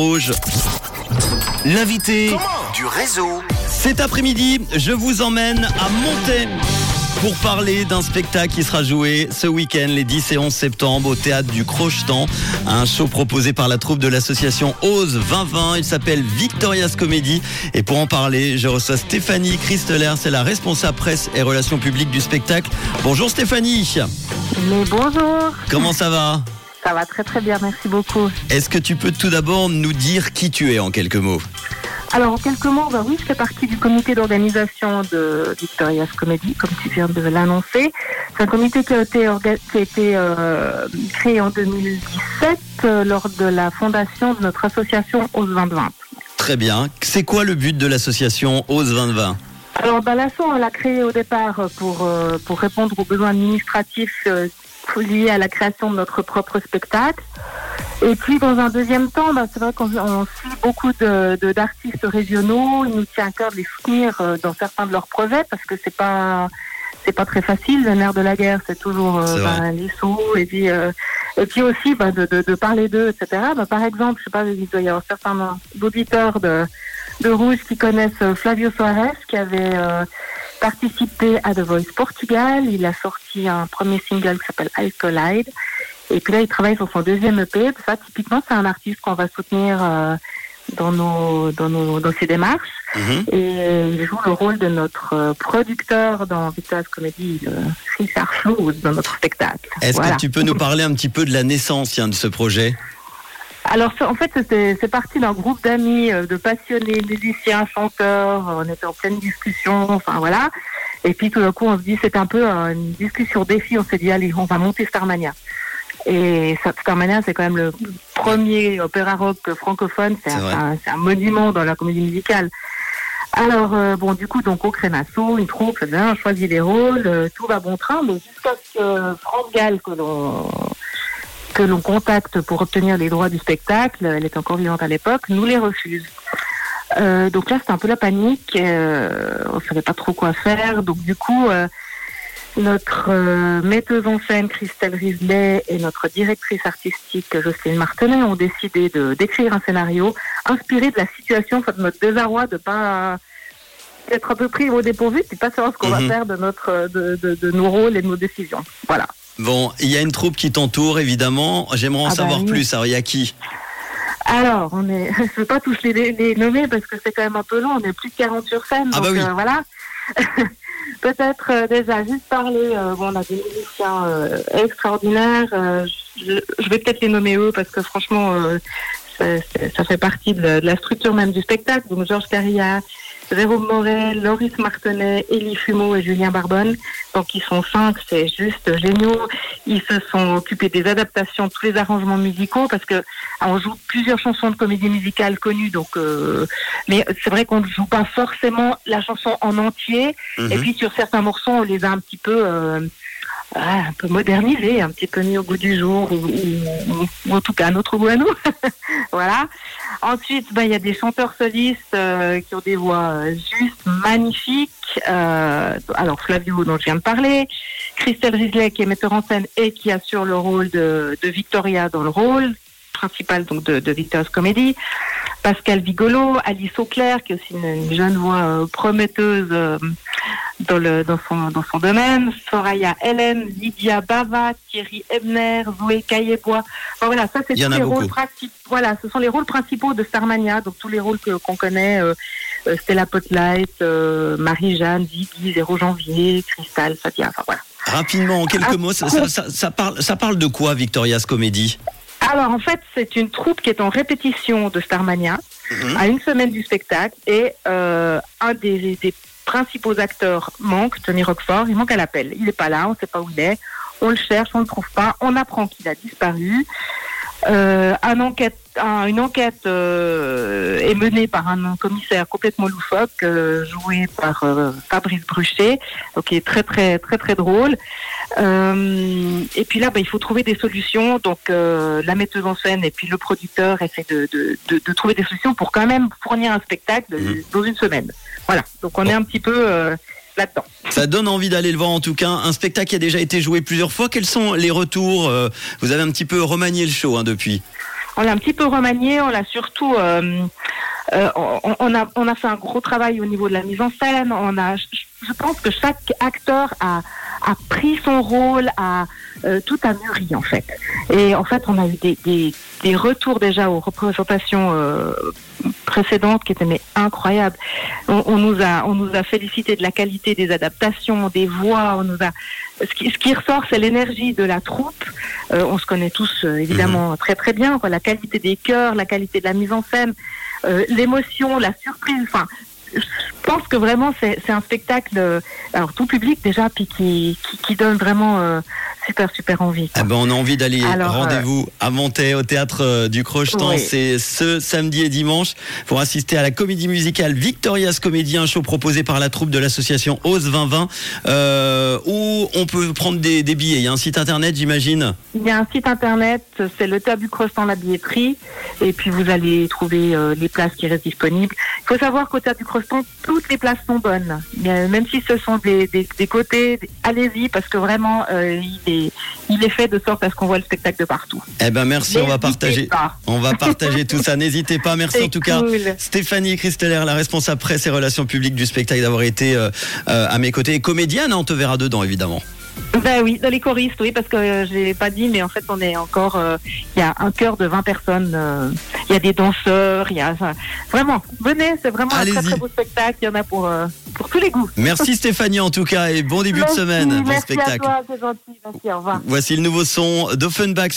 Rouge. L'invité du réseau. cet après-midi, je vous emmène à Montaix pour parler d'un spectacle qui sera joué ce week-end, les 10 et 11 septembre, au théâtre du Crochetan. Un show proposé par la troupe de l'association Ose 2020. Il s'appelle Victoria's Comedy. Et pour en parler, je reçois Stéphanie Christeler. C'est la responsable presse et relations publiques du spectacle. Bonjour Stéphanie. Mais bonjour, Comment ça va? Ça va très très bien, merci beaucoup. Est-ce que tu peux tout d'abord nous dire qui tu es en quelques mots? Alors en quelques mots, bah oui, je fais partie du comité d'organisation de Victoria's Comedy, comme tu viens de l'annoncer. C'est un comité qui a été, orga- qui a été euh, créé en 2017 euh, lors de la fondation de notre association Ose 2020. Très bien. C'est quoi le but de l'association Ose 2020 Alors bah, l'asso, on l'a créé au départ pour, euh, pour répondre aux besoins administratifs liés à la création de notre propre spectacle. Et puis dans un deuxième temps, bah, c'est vrai qu'on on suit beaucoup de- de- d'artistes régionaux. Il nous tient à cœur de les soutenir euh, dans certains de leurs projets parce que c'est pas c'est pas très facile. Le nerf de la guerre, c'est toujours euh, bah, les sous et puis euh, et puis aussi bah, de, de, de parler d'eux, etc. Bah, par exemple, je sais pas, il doit y avoir certains auditeurs de de Rouge qui connaissent euh, Flavio Soares qui avait euh, participé à The Voice Portugal. Il a sorti un premier single qui s'appelle Alcolide. Et puis là, il travaille sur son deuxième EP. Ça, typiquement, c'est un artiste qu'on va soutenir euh, dans nos dans nos dans ses démarches. Mhm. Et il joue le rôle de notre euh, producteur dans Victoria's Comedy, euh, Richard Flaus, dans notre spectacle. Est-ce Voilà. que tu peux nous parler un petit peu de la naissance tiens, de ce projet? Alors, en fait, c'est parti d'un groupe d'amis, euh, de passionnés, musiciens, chanteurs. On était en pleine discussion, enfin voilà. Et puis tout d'un coup, on se dit, c'est un peu euh, une discussion défi. On s'est dit, allez, on va monter Starmania. Et Starmania, c'est quand même le premier opéra rock francophone. C'est un, monument dans la comédie musicale. Alors, euh, bon, du coup, donc au Crémasso, une troupe, bien, on choisit les rôles, euh, tout va bon train, mais jusqu'à ce que France Gall, que l'on que l'on contacte pour obtenir les droits du spectacle, elle est encore vivante à l'époque, nous les refuse. Euh, donc là, c'était un peu la panique. euh, on savait pas trop quoi faire. Donc du coup, euh, notre metteuse en scène, Christelle Risley, et notre directrice artistique, Jocelyne Martenet, ont décidé de d'écrire un scénario inspiré de la situation, enfin, de notre désarroi de pas être un peu pris au dépourvu, puis pas savoir ce qu'on Mhm. va faire de notre de, de, de nos rôles et de nos décisions. Voilà. Bon, il y a une troupe qui t'entoure évidemment. J'aimerais en Ah bah savoir oui. plus. Alors, il y a qui? Alors, on est, je ne veux pas tous les, les nommer parce que c'est quand même un peu long. On est plus de 40 sur scène. Ah donc bah oui. euh, voilà. Peut-être euh, déjà juste parler. euh, bon, on a des musiciens extraordinaires. je, je vais peut-être les nommer eux parce que franchement, ça, fait partie de, la- de la structure même du spectacle. Donc Georges Carilla, Jérôme Morel, Loris Martenet, Élie Fumeau et Julien Barbonne. Donc ils sont cinq, c'est juste géniaux. Ils se sont occupés des adaptations, de tous les arrangements musicaux parce que ah, on joue plusieurs chansons de comédie musicale connues. Donc, euh, mais c'est vrai qu'on ne joue pas forcément la chanson en entier. Mhm. Et puis sur certains morceaux, on les a un petit peu, euh, ah, un peu modernisés, un petit peu mis au goût du jour, ou, en tout cas à notre goût à nous. voilà. Ensuite, ben, il y a des chanteurs solistes euh, qui ont des voix euh, juste magnifiques. Euh, alors Flavio, dont je viens de parler, Christelle Risley, qui est metteur en scène et qui assure le rôle de, Victoria dans le rôle principal donc de, Victoria's Comedy. Pascal Vigolo, Alice Auclair, qui est aussi une, une jeune voix prometteuse dans, le, dans, son, dans son domaine, Soraya Hélène, Lydia Bava, Thierry Ebner, Zoé Caillebois. Enfin, voilà, ça c'est tous les beaucoup. rôles principaux. Voilà, ce sont les rôles principaux de Starmania, donc tous les rôles qu'on connaît. euh, euh, Stella Potlight, euh, Marie-Jeanne, Ziggy, Zéro Janvier, Cristal, enfin voilà. Rapidement, en quelques Ah, mots, ça, ça- ça- ça parle, ça parle de quoi Victoria's Comedy Alors en fait, c'est une troupe qui est en répétition de Starmania Mhm. à une semaine du spectacle et euh, un des, des principaux acteurs manque, Tony Roquefort, il manque à l'appel. Il n'est pas là, on ne sait pas où il est, on le cherche, on ne le trouve pas, on apprend qu'il a disparu. Euh, une enquête euh, est menée par un commissaire complètement loufoque, euh, joué par Fabrice Bruchet, qui est très très très très drôle. Euh, et puis là, bah, il faut trouver des solutions. Donc euh, la metteuse en scène et puis le producteur essaient de, de, de, de trouver des solutions pour quand même fournir un spectacle Mhm. dans une semaine. Voilà. Donc on est un petit peu euh, là-dedans. Ça donne envie d'aller le voir en tout cas. Un spectacle qui a déjà été joué plusieurs fois. Quels sont les retours euh, Vous avez un petit peu remanié le show hein, depuis? on l'a un petit peu remanié, on l'a surtout, euh, on, on a, on a fait un gros travail au niveau de la mise en scène. On a, je, je pense que chaque acteur a, a pris son rôle, a euh, tout a mûri en fait. Et en fait, on a eu des, des, des retours déjà aux représentations euh, précédentes qui étaient mais incroyables. On, on nous a, on nous a félicité de la qualité des adaptations, des voix. On nous a, ce qui, ce qui ressort, c'est l'énergie de la troupe. Euh, on se connaît tous évidemment très très bien. Quoi. La qualité des chœurs, la qualité de la mise en scène, l'émotion, la surprise. Enfin, pense que vraiment c'est un spectacle, alors tout public déjà, puis qui, qui, qui donne vraiment euh, super super envie. Eh ben, on a envie d'aller. Euh, Rendez-vous à Montaix au théâtre euh, du Crochetan. Oui. C'est ce samedi et dimanche pour assister à la comédie musicale Victoria's Comedy, un show proposé par la troupe de l'association Ose 2020 euh, où on peut prendre des, des billets. Il y a un site internet, j'imagine. Il y a un site internet, c'est le Tabu Croissant la billetterie, et puis vous allez trouver euh, les places qui restent disponibles. Il faut savoir qu'au Théâtre du Croissant, toutes les places sont bonnes. Même si ce sont des, des, des côtés, allez-y parce que vraiment il, est, il est fait de sorte à ce qu'on voit le spectacle de partout. Eh ben merci, on va partager. pas. On va partager tout ça. N'hésitez pas. Merci en tout cas. cool. Stéphanie Christeller, la responsable presse et relations publiques du spectacle, d'avoir été euh, euh, à mes côtés. Et comédienne, hein, on te verra dedans, évidemment. Ben oui, dans les choristes, oui, parce que euh, j'ai pas dit, mais en fait on est encore, euh, il y a un chœur de 20 personnes, euh, il y a des danseurs, il y a vraiment, venez, c'est vraiment un très très beau spectacle, il y en a pour euh, pour tous les goûts. Merci Stéphanie en tout cas et bon début de semaine. Bon merci spectacle. à toi, c'est gentil, merci, au revoir. Voici le nouveau son d'Offenbach sur